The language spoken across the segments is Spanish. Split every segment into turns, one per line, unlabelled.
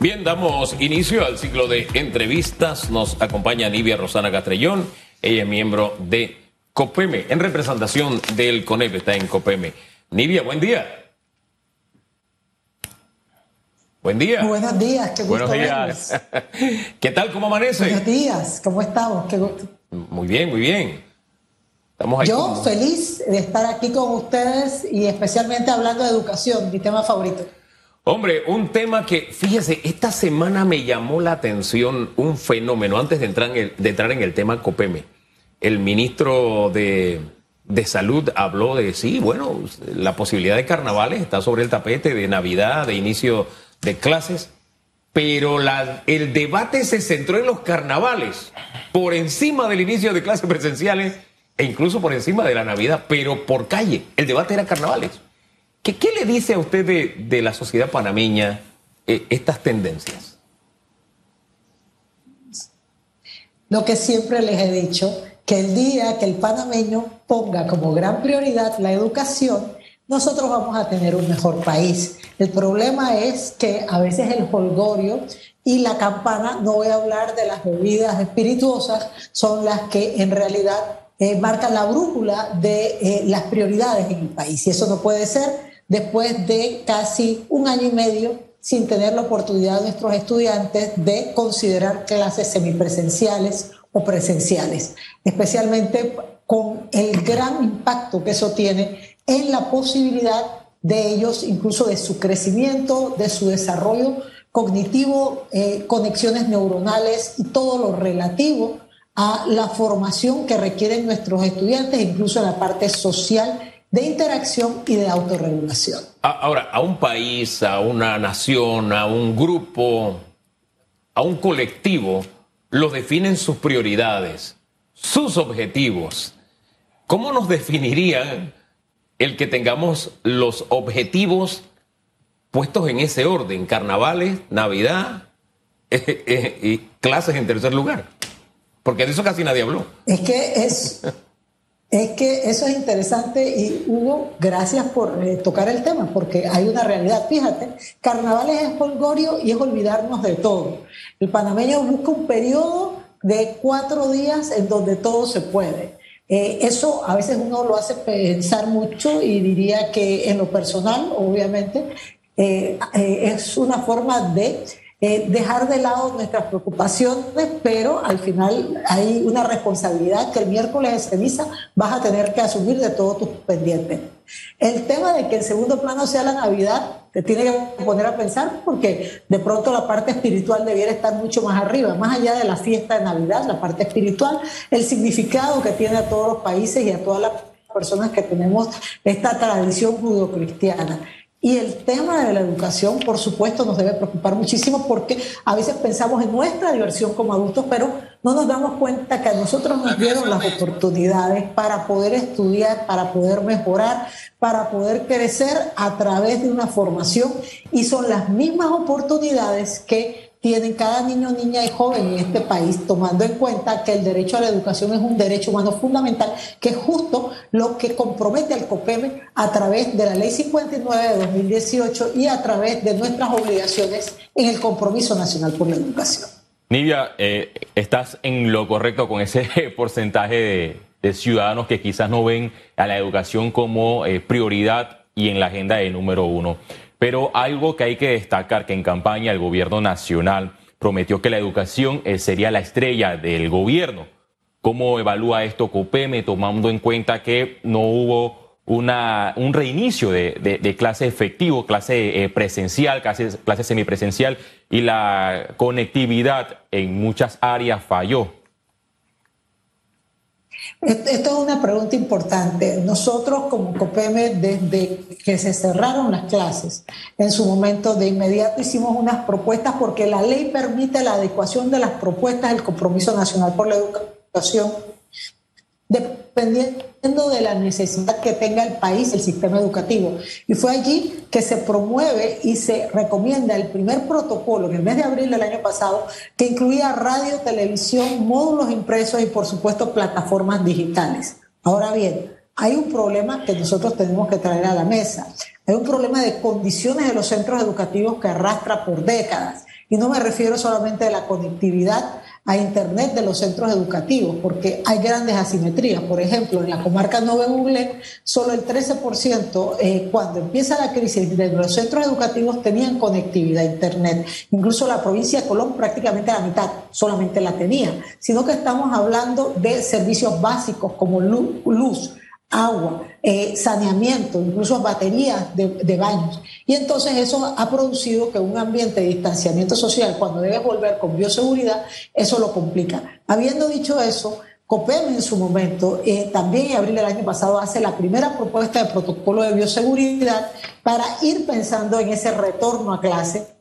Bien, damos inicio al ciclo de entrevistas. Nos acompaña Nivia Rosana Castrellón. Ella es miembro de COPEME, en representación del CONEP, está en COPEME. Nivia, buen día. Buen día.
Buenos días, qué
gusto Buenos días. ¿Qué tal? ¿Cómo amanece?
Buenos días, ¿cómo estamos? Qué gusto.
Muy bien, muy bien.
Estamos Yo feliz de estar aquí con ustedes y especialmente hablando de educación, mi tema favorito.
Hombre, un tema que, fíjese, esta semana me llamó la atención un fenómeno, antes de entrar en el, de tema COPEME. El ministro de, Salud habló de, sí, bueno, la posibilidad de carnavales está sobre el tapete, de Navidad, de inicio de clases, pero el debate se centró en los carnavales, por encima del inicio de clases presenciales e incluso por encima de la Navidad, pero por calle. El debate era carnavales. ¿Qué, le dice a usted de, la sociedad panameña eh, estas tendencias?
Lo que siempre les he dicho, que el día que el panameño ponga como gran prioridad la educación, nosotros vamos a tener un mejor país. El problema es que a veces el holgorio y la campana, no voy a hablar de las bebidas espirituosas, son las que en realidad eh, marcan la brújula de eh, las prioridades en el país. Y eso no puede ser después de casi un año y medio sin tener la oportunidad nuestros estudiantes de considerar clases semipresenciales o presenciales, especialmente con el gran impacto que eso tiene en la posibilidad de ellos, incluso de su crecimiento, de su desarrollo cognitivo, eh, conexiones neuronales y todo lo relativo a la formación que requieren nuestros estudiantes, incluso en la parte social de interacción y de autorregulación.
Ahora, a un país, a una nación, a un grupo, a un colectivo, lo definen sus prioridades, sus objetivos. ¿Cómo nos definirían el que tengamos los objetivos puestos en ese orden? Carnavales, Navidad eh, eh, y clases en tercer lugar. Porque de eso casi nadie habló.
Es que es... Es que eso es interesante y Hugo, gracias por eh, tocar el tema, porque hay una realidad. Fíjate, carnavales es folgorio y es olvidarnos de todo. El panameño busca un periodo de cuatro días en donde todo se puede. Eh, eso a veces uno lo hace pensar mucho y diría que en lo personal, obviamente, eh, es una forma de eh, dejar de lado nuestras preocupaciones, pero al final hay una responsabilidad que el miércoles de ceniza vas a tener que asumir de todos tus pendientes. El tema de que el segundo plano sea la Navidad te tiene que poner a pensar porque de pronto la parte espiritual debiera estar mucho más arriba, más allá de la fiesta de Navidad, la parte espiritual, el significado que tiene a todos los países y a todas las personas que tenemos esta tradición judio-cristiana. Y el tema de la educación, por supuesto, nos debe preocupar muchísimo porque a veces pensamos en nuestra diversión como adultos, pero no nos damos cuenta que a nosotros nos dieron las oportunidades para poder estudiar, para poder mejorar, para poder crecer a través de una formación y son las mismas oportunidades que tienen cada niño, niña y joven en este país, tomando en cuenta que el derecho a la educación es un derecho humano fundamental, que es justo lo que compromete al COPEME a través de la Ley 59 de 2018 y a través de nuestras obligaciones en el Compromiso Nacional por la Educación.
Nivia, eh, estás en lo correcto con ese porcentaje de, ciudadanos que quizás no ven a la educación como eh, prioridad y en la agenda de número uno. Pero algo que hay que destacar, que en campaña el gobierno nacional prometió que la educación eh, sería la estrella del gobierno. ¿Cómo evalúa esto COPEME, tomando en cuenta que no hubo una, un reinicio de, clase efectivo, clase eh, presencial, clase, clase semipresencial y la conectividad en muchas áreas falló?
Esto es una pregunta importante. Nosotros como COPEME, desde que se cerraron las clases, en su momento de inmediato hicimos unas propuestas porque la ley permite la adecuación de las propuestas del Compromiso Nacional por la Educación dependiendo de la necesidad que tenga el país, el sistema educativo. Y fue allí que se promueve y se recomienda el primer protocolo en el mes de abril del año pasado, que incluía radio, televisión, módulos impresos y por supuesto plataformas digitales. Ahora bien, hay un problema que nosotros tenemos que traer a la mesa. Hay un problema de condiciones de los centros educativos que arrastra por décadas. Y no me refiero solamente a la conectividad a Internet de los centros educativos, porque hay grandes asimetrías. Por ejemplo, en la comarca Nove Google, solo el 13% eh, cuando empieza la crisis de los centros educativos tenían conectividad a Internet. Incluso la provincia de Colón prácticamente la mitad solamente la tenía, sino que estamos hablando de servicios básicos como luz agua, eh, saneamiento, incluso baterías de, baños. Y entonces eso ha producido que un ambiente de distanciamiento social, cuando debe volver con bioseguridad, eso lo complica. Habiendo dicho eso, COPEM en su momento, eh, también en abril del año pasado, hace la primera propuesta de protocolo de bioseguridad para ir pensando en ese retorno a clase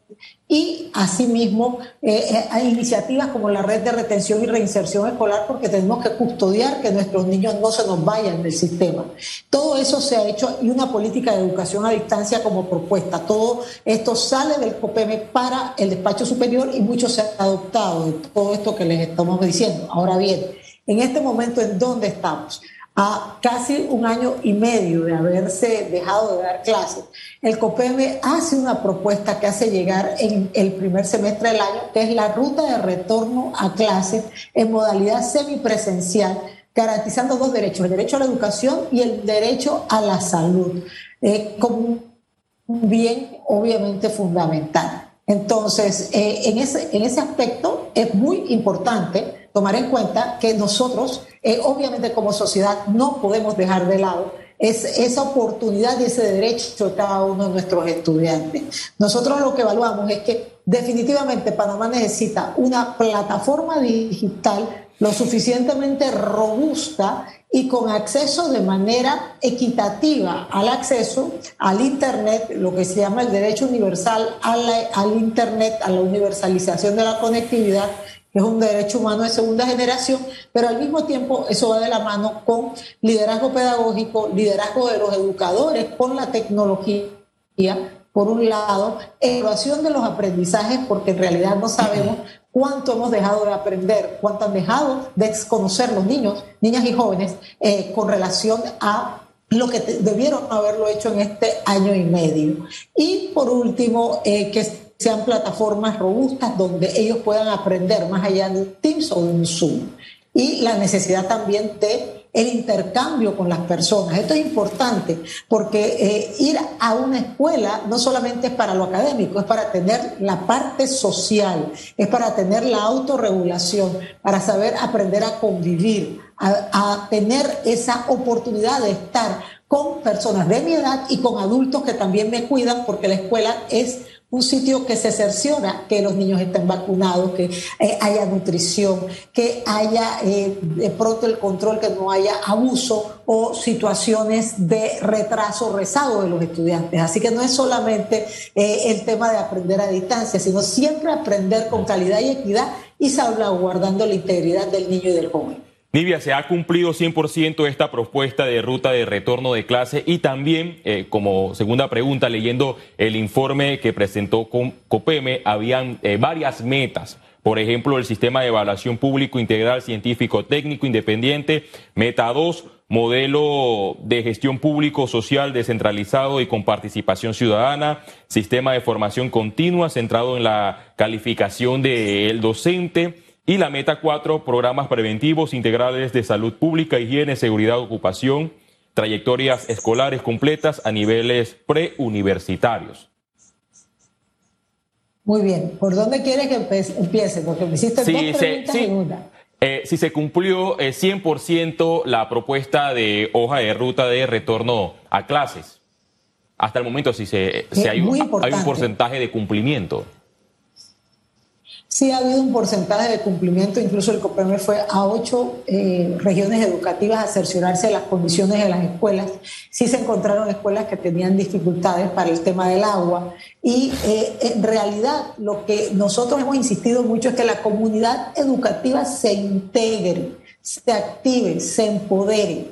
y asimismo eh, eh, hay iniciativas como la red de retención y reinserción escolar porque tenemos que custodiar que nuestros niños no se nos vayan del sistema. Todo eso se ha hecho y una política de educación a distancia como propuesta. Todo esto sale del COPEME para el despacho superior y mucho se ha adoptado de todo esto que les estamos diciendo. Ahora bien, en este momento, ¿en dónde estamos? A casi un año y medio de haberse dejado de dar clases, el COPEME hace una propuesta que hace llegar en el primer semestre del año, que es la ruta de retorno a clases en modalidad semipresencial, garantizando dos derechos, el derecho a la educación y el derecho a la salud, eh, como un bien obviamente fundamental. Entonces, eh, en, ese, en ese aspecto es muy importante tomar en cuenta que nosotros, eh, obviamente como sociedad, no podemos dejar de lado esa oportunidad y ese derecho de cada uno de nuestros estudiantes. Nosotros lo que evaluamos es que definitivamente Panamá necesita una plataforma digital lo suficientemente robusta y con acceso de manera equitativa al acceso al Internet, lo que se llama el derecho universal al Internet, a la universalización de la conectividad es un derecho humano de segunda generación, pero al mismo tiempo eso va de la mano con liderazgo pedagógico, liderazgo de los educadores con la tecnología, por un lado, evaluación de los aprendizajes, porque en realidad no sabemos cuánto hemos dejado de aprender, cuánto han dejado de desconocer los niños, niñas y jóvenes eh, con relación a lo que debieron haberlo hecho en este año y medio. Y por último, eh, que sean plataformas robustas donde ellos puedan aprender más allá de Teams o de un Zoom. Y la necesidad también de el intercambio con las personas. Esto es importante porque eh, ir a una escuela no solamente es para lo académico, es para tener la parte social, es para tener la autorregulación, para saber aprender a convivir, a tener esa oportunidad de estar con personas de mi edad y con adultos que también me cuidan porque la escuela es un sitio que se cerciora que los niños estén vacunados, que eh, haya nutrición, que haya eh, de pronto el control, que no haya abuso o situaciones de retraso, rezago de los estudiantes. Así que no es solamente eh, el tema de aprender a distancia, sino siempre aprender con calidad y equidad y salvaguardando la integridad del niño y del joven.
Nivia, se ha cumplido 100% esta propuesta de ruta de retorno de clase y también, eh, como segunda pregunta, leyendo el informe que presentó con COPEME, habían eh, varias metas. Por ejemplo, el sistema de evaluación público integral científico técnico independiente, meta 2, modelo de gestión público social descentralizado y con participación ciudadana, sistema de formación continua centrado en la calificación del docente, y la meta 4, programas preventivos integrales de salud pública, higiene, seguridad, ocupación, trayectorias escolares completas a niveles preuniversitarios.
Muy bien. ¿Por dónde quieres que empiece? Porque me hiciste dos preguntas sí.
Eh, si se cumplió 100% eh, la propuesta de hoja de ruta de retorno a clases. Hasta el momento, si, se, si hay, hay un porcentaje de cumplimiento.
Sí ha habido un porcentaje de cumplimiento, incluso el COPEME fue a ocho eh, regiones educativas a cerciorarse de las condiciones de las escuelas. Sí se encontraron escuelas que tenían dificultades para el tema del agua y eh, en realidad lo que nosotros hemos insistido mucho es que la comunidad educativa se integre, se active, se empodere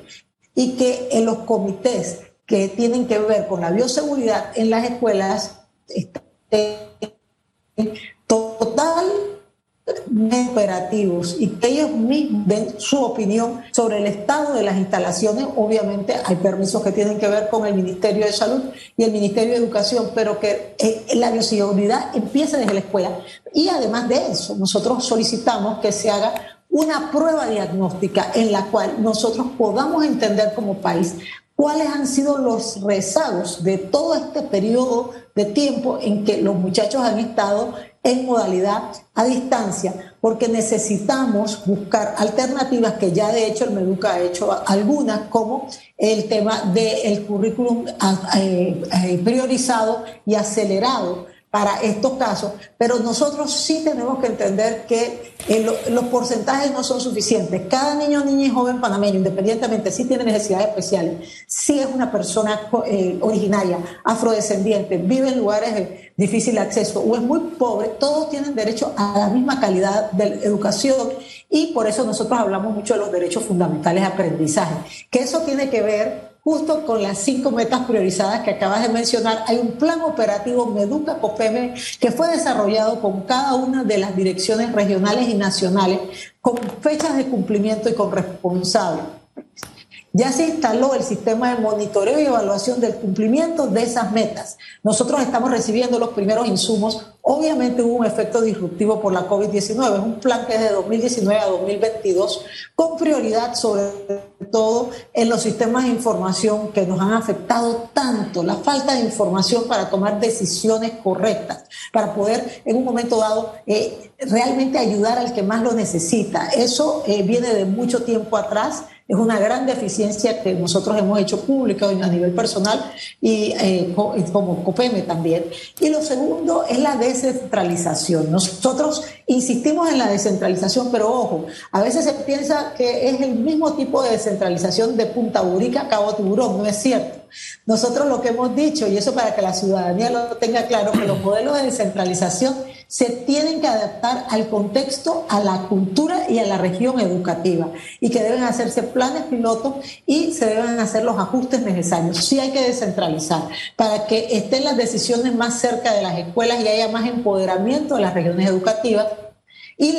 y que en los comités que tienen que ver con la bioseguridad en las escuelas total operativos y que ellos mismos den su opinión sobre el estado de las instalaciones. Obviamente hay permisos que tienen que ver con el Ministerio de Salud y el Ministerio de Educación, pero que eh, la bioseguridad empiece desde la escuela. Y además de eso, nosotros solicitamos que se haga una prueba diagnóstica en la cual nosotros podamos entender como país cuáles han sido los rezagos de todo este periodo de tiempo en que los muchachos han estado en modalidad a distancia, porque necesitamos buscar alternativas que ya de hecho el Meduca ha hecho algunas, como el tema del currículum eh, eh, priorizado y acelerado para estos casos, pero nosotros sí tenemos que entender que eh, los porcentajes no son suficientes. Cada niño, niña y joven panameño, independientemente si tiene necesidades especiales, si es una persona eh, originaria, afrodescendiente, vive en lugares de difícil acceso o es muy pobre, todos tienen derecho a la misma calidad de educación y por eso nosotros hablamos mucho de los derechos fundamentales de aprendizaje, que eso tiene que ver justo con las cinco metas priorizadas que acabas de mencionar, hay un plan operativo Meduca COPEME que fue desarrollado con cada una de las direcciones regionales y nacionales con fechas de cumplimiento y con responsables. Ya se instaló el sistema de monitoreo y evaluación del cumplimiento de esas metas. Nosotros estamos recibiendo los primeros insumos. Obviamente hubo un efecto disruptivo por la COVID-19. Es un plan que es de 2019 a 2022 con prioridad sobre todo en los sistemas de información que nos han afectado tanto, la falta de información para tomar decisiones correctas, para poder en un momento dado eh, realmente ayudar al que más lo necesita. Eso eh, viene de mucho tiempo atrás es una gran deficiencia que nosotros hemos hecho pública a nivel personal y eh, como COPEME también. Y lo segundo es la descentralización. Nosotros insistimos en la descentralización, pero ojo, a veces se piensa que es el mismo tipo de descentralización de Punta Burica, Cabo Tiburón, no es cierto. Nosotros lo que hemos dicho, y eso para que la ciudadanía lo tenga claro, que los modelos de descentralización se tienen que adaptar al contexto, a la cultura y a la región educativa y que deben hacerse planes pilotos y se deben hacer los ajustes necesarios. Sí hay que descentralizar para que estén las decisiones más cerca de las escuelas y haya más empoderamiento de las regiones educativas y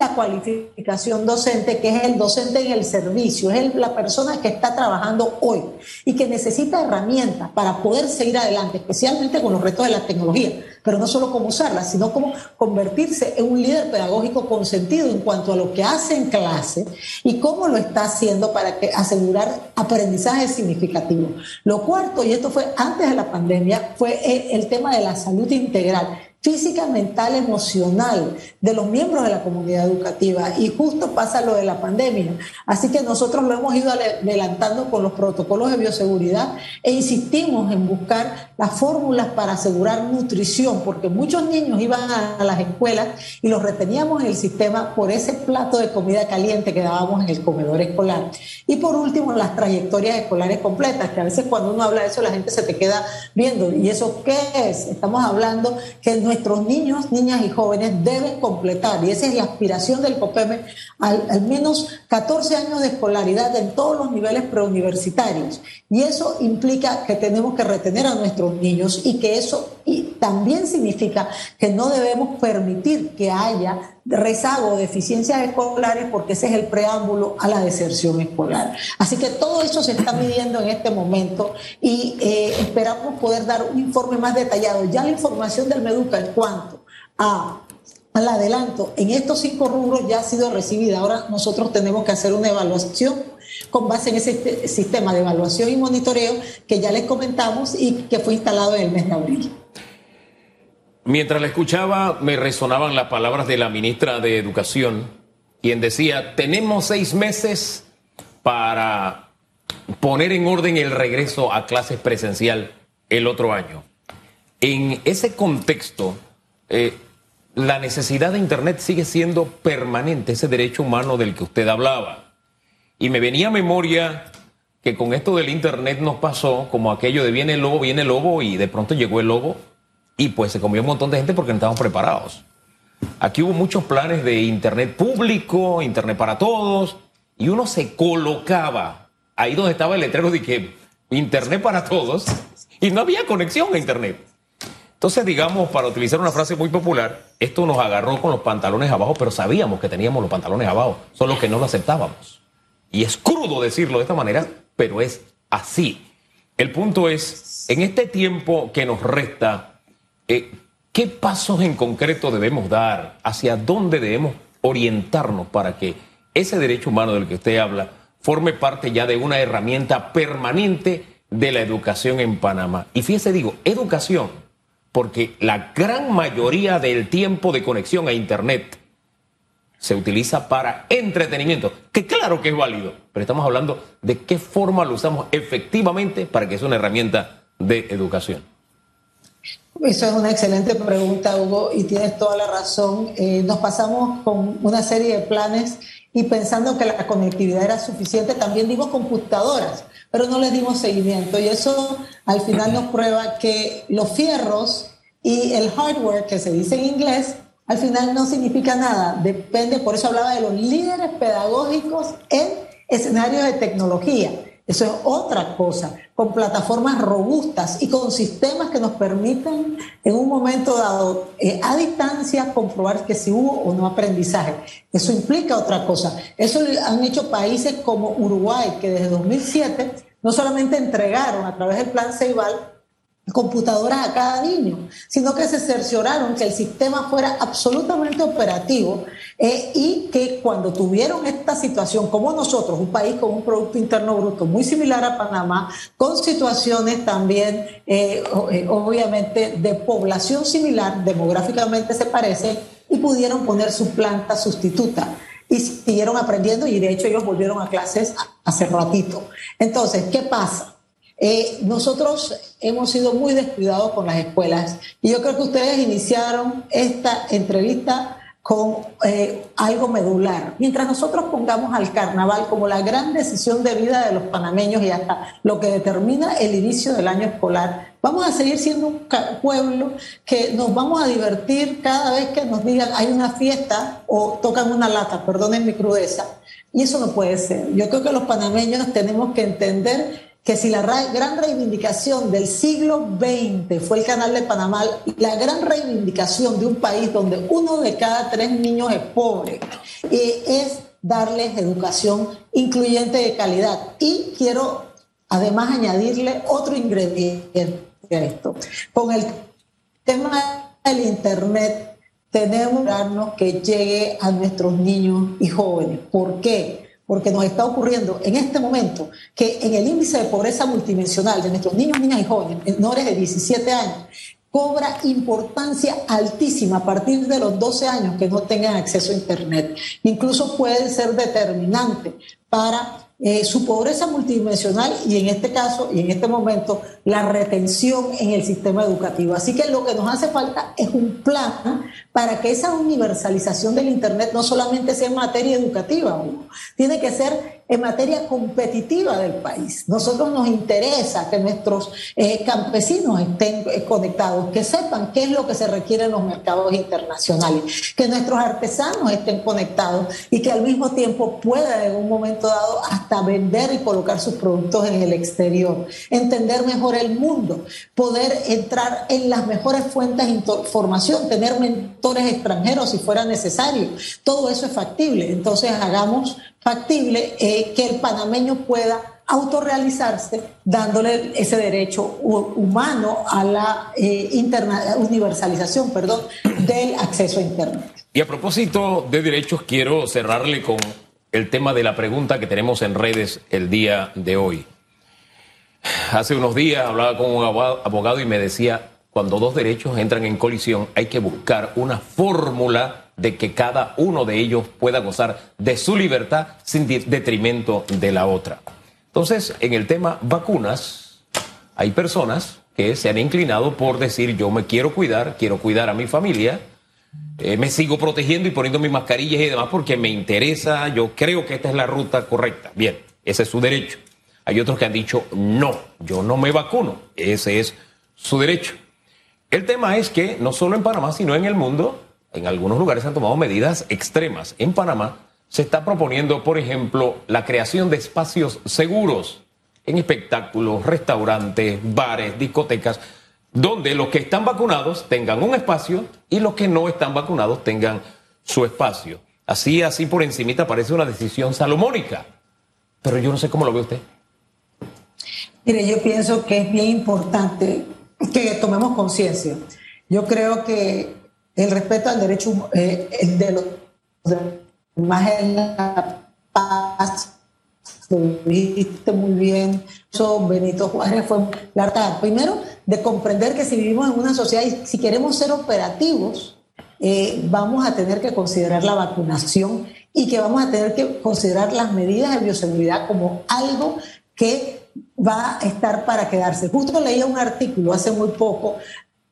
la cualificación docente, que es el docente en el servicio, es la persona que está trabajando hoy y que necesita herramientas para poder seguir adelante, especialmente con los retos de la tecnología, pero no solo cómo usarla, sino cómo convertirse en un líder pedagógico con sentido en cuanto a lo que hace en clase y cómo lo está haciendo para asegurar aprendizaje significativo. Lo cuarto, y esto fue antes de la pandemia, fue el tema de la salud integral física, mental, emocional de los miembros de la comunidad educativa. Y justo pasa lo de la pandemia. Así que nosotros lo hemos ido adelantando con los protocolos de bioseguridad e insistimos en buscar las fórmulas para asegurar nutrición, porque muchos niños iban a, las escuelas y los reteníamos en el sistema por ese plato de comida caliente que dábamos en el comedor escolar. Y por último, las trayectorias escolares completas, que a veces cuando uno habla de eso la gente se te queda viendo. ¿Y eso qué es? Estamos hablando que nuestros niños, niñas y jóvenes deben completar, y esa es la aspiración del COPEME, al, menos 14 años de escolaridad en todos los niveles preuniversitarios. Y eso implica que tenemos que retener a nuestros niños y que eso también significa que no debemos permitir que haya rezago o deficiencias escolares porque ese es el preámbulo a la deserción escolar. Así que todo eso se está midiendo en este momento y eh, esperamos poder dar un informe más detallado. Ya la información del Meduca en cuanto a al adelanto en estos cinco rubros ya ha sido recibida. Ahora nosotros tenemos que hacer una evaluación con base en ese sistema de evaluación y monitoreo que ya les comentamos y que fue instalado en el mes de abril.
Mientras la escuchaba, me resonaban las palabras de la ministra de Educación, quien decía, tenemos seis meses para poner en orden el regreso a clases presencial el otro año. En ese contexto, eh, la necesidad de Internet sigue siendo permanente, ese derecho humano del que usted hablaba. Y me venía a memoria que con esto del Internet nos pasó como aquello de viene el lobo, viene el lobo y de pronto llegó el lobo y pues se comió un montón de gente porque no estábamos preparados. Aquí hubo muchos planes de Internet público, Internet para todos, y uno se colocaba ahí donde estaba el letrero de que Internet para todos, y no había conexión a Internet. Entonces, digamos, para utilizar una frase muy popular, esto nos agarró con los pantalones abajo, pero sabíamos que teníamos los pantalones abajo, solo que no lo aceptábamos. Y es crudo decirlo de esta manera, pero es así. El punto es, en este tiempo que nos resta, eh, ¿qué pasos en concreto debemos dar? ¿Hacia dónde debemos orientarnos para que ese derecho humano del que usted habla forme parte ya de una herramienta permanente de la educación en Panamá? Y fíjese, digo, educación, porque la gran mayoría del tiempo de conexión a Internet se utiliza para entretenimiento, que claro que es válido, pero estamos hablando de qué forma lo usamos efectivamente para que sea una herramienta de educación.
Eso es una excelente pregunta, Hugo, y tienes toda la razón. Eh, nos pasamos con una serie de planes y pensando que la conectividad era suficiente, también dimos computadoras, pero no les dimos seguimiento. Y eso al final nos prueba que los fierros y el hardware, que se dice en inglés, al final no significa nada. Depende, por eso hablaba de los líderes pedagógicos en escenarios de tecnología. Eso es otra cosa, con plataformas robustas y con sistemas que nos permiten en un momento dado, eh, a distancia, comprobar que si hubo o no aprendizaje. Eso implica otra cosa. Eso han hecho países como Uruguay, que desde 2007 no solamente entregaron a través del plan Ceibal computadoras a cada niño, sino que se cercioraron que el sistema fuera absolutamente operativo eh, y que cuando tuvieron esta situación, como nosotros, un país con un Producto Interno Bruto muy similar a Panamá, con situaciones también, eh, eh, obviamente, de población similar, demográficamente se parece, y pudieron poner su planta sustituta y siguieron aprendiendo y de hecho ellos volvieron a clases hace ratito. Entonces, ¿qué pasa? Eh, nosotros hemos sido muy descuidados con las escuelas y yo creo que ustedes iniciaron esta entrevista con eh, algo medular. Mientras nosotros pongamos al carnaval como la gran decisión de vida de los panameños y hasta lo que determina el inicio del año escolar, vamos a seguir siendo un pueblo que nos vamos a divertir cada vez que nos digan hay una fiesta o tocan una lata, perdonen mi crudeza. Y eso no puede ser. Yo creo que los panameños tenemos que entender que si la gran reivindicación del siglo XX fue el canal de Panamá, la gran reivindicación de un país donde uno de cada tres niños es pobre, eh, es darles educación incluyente de calidad. Y quiero además añadirle otro ingrediente a esto. Con el tema del Internet tenemos que llegue a nuestros niños y jóvenes. ¿Por qué? Porque nos está ocurriendo en este momento que en el índice de pobreza multidimensional de nuestros niños, niñas y jóvenes menores de 17 años, cobra importancia altísima a partir de los 12 años que no tengan acceso a Internet. Incluso puede ser determinante para eh, su pobreza multidimensional y en este caso y en este momento la retención en el sistema educativo. Así que lo que nos hace falta es un plan para que esa universalización del Internet no solamente sea materia educativa, tiene que ser en materia competitiva del país. Nosotros nos interesa que nuestros eh, campesinos estén eh, conectados, que sepan qué es lo que se requiere en los mercados internacionales, que nuestros artesanos estén conectados y que al mismo tiempo puedan en un momento dado hasta vender y colocar sus productos en el exterior, entender mejor el mundo, poder entrar en las mejores fuentes de información, tener mentores extranjeros si fuera necesario. Todo eso es factible. Entonces hagamos factible eh, que el panameño pueda autorrealizarse dándole ese derecho humano a la eh, universalización perdón, del acceso a Internet.
Y a propósito de derechos, quiero cerrarle con el tema de la pregunta que tenemos en redes el día de hoy. Hace unos días hablaba con un abogado y me decía, cuando dos derechos entran en colisión hay que buscar una fórmula de que cada uno de ellos pueda gozar de su libertad sin detrimento de la otra. Entonces, en el tema vacunas, hay personas que se han inclinado por decir yo me quiero cuidar, quiero cuidar a mi familia, eh, me sigo protegiendo y poniendo mis mascarillas y demás porque me interesa, yo creo que esta es la ruta correcta. Bien, ese es su derecho. Hay otros que han dicho no, yo no me vacuno, ese es su derecho. El tema es que no solo en Panamá, sino en el mundo, en algunos lugares han tomado medidas extremas. En Panamá se está proponiendo, por ejemplo, la creación de espacios seguros en espectáculos, restaurantes, bares, discotecas, donde los que están vacunados tengan un espacio y los que no están vacunados tengan su espacio. Así, así por encimita parece una decisión salomónica, pero yo no sé cómo lo ve usted.
Mire, yo pienso que es bien importante que tomemos conciencia. Yo creo que el respeto al derecho eh, de los demás es la paz, lo dijiste muy bien, eso Benito Juárez fue la Primero, de comprender que si vivimos en una sociedad y si queremos ser operativos, eh, vamos a tener que considerar la vacunación y que vamos a tener que considerar las medidas de bioseguridad como algo que va a estar para quedarse. Justo leía un artículo hace muy poco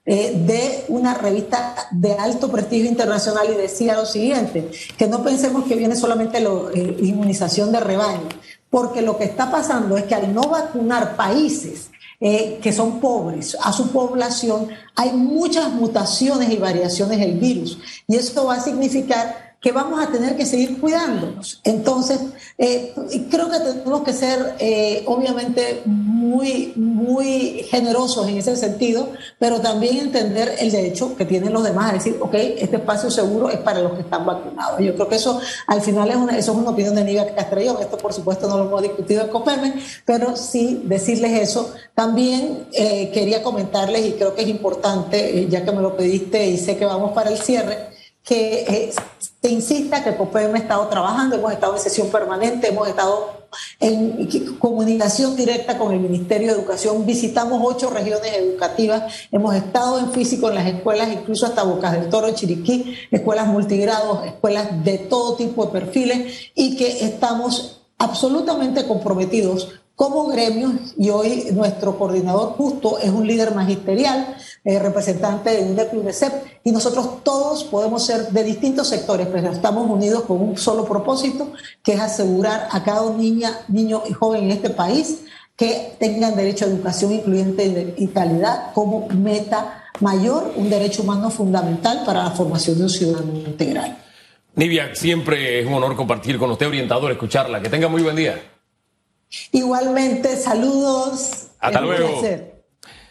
eh, de una revista de alto prestigio internacional y decía lo siguiente, que no pensemos que viene solamente la eh, inmunización de rebaño, porque lo que está pasando es que al no vacunar países eh, que son pobres, a su población, hay muchas mutaciones y variaciones del virus. Y esto va a significar que vamos a tener que seguir cuidándonos. Entonces, eh, creo que tenemos que ser, eh, obviamente, muy, muy generosos en ese sentido, pero también entender el derecho que tienen los demás a decir, ok, este espacio seguro es para los que están vacunados. Yo creo que eso, al final, es una, eso es una opinión de Niga Castrellón. Esto, por supuesto, no lo hemos discutido en COPEME, pero sí decirles eso. También eh, quería comentarles, y creo que es importante, ya que me lo pediste y sé que vamos para el cierre, que eh, se insista que COPEM ha estado trabajando, hemos estado en sesión permanente, hemos estado en comunicación directa con el Ministerio de Educación, visitamos ocho regiones educativas, hemos estado en físico en las escuelas, incluso hasta Bocas del Toro, Chiriquí, escuelas multigrados, escuelas de todo tipo de perfiles y que estamos absolutamente comprometidos como gremios y hoy nuestro coordinador justo es un líder magisterial, eh, representante de UNEP y UNECEP, y nosotros todos podemos ser de distintos sectores, pero estamos unidos con un solo propósito, que es asegurar a cada niña, niño y joven en este país que tengan derecho a educación incluyente y calidad como meta mayor, un derecho humano fundamental para la formación de un ciudadano integral.
Nivia, siempre es un honor compartir con usted, orientador, escucharla. Que tenga muy buen día.
Igualmente, saludos.
Hasta luego.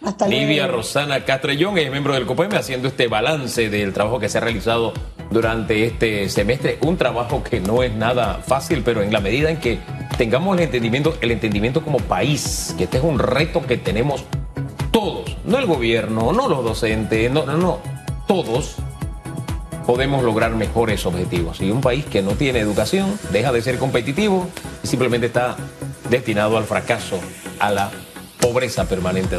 Hasta Livia Rosana Castrellón es miembro del COPEME haciendo este balance del trabajo que se ha realizado durante este semestre. Un trabajo que no es nada fácil, pero en la medida en que tengamos el entendimiento, el entendimiento como país, que este es un reto que tenemos todos, no el gobierno, no los docentes, no, no, no, todos podemos lograr mejores objetivos. Y un país que no tiene educación deja de ser competitivo y simplemente está destinado al fracaso, a la pobreza permanente.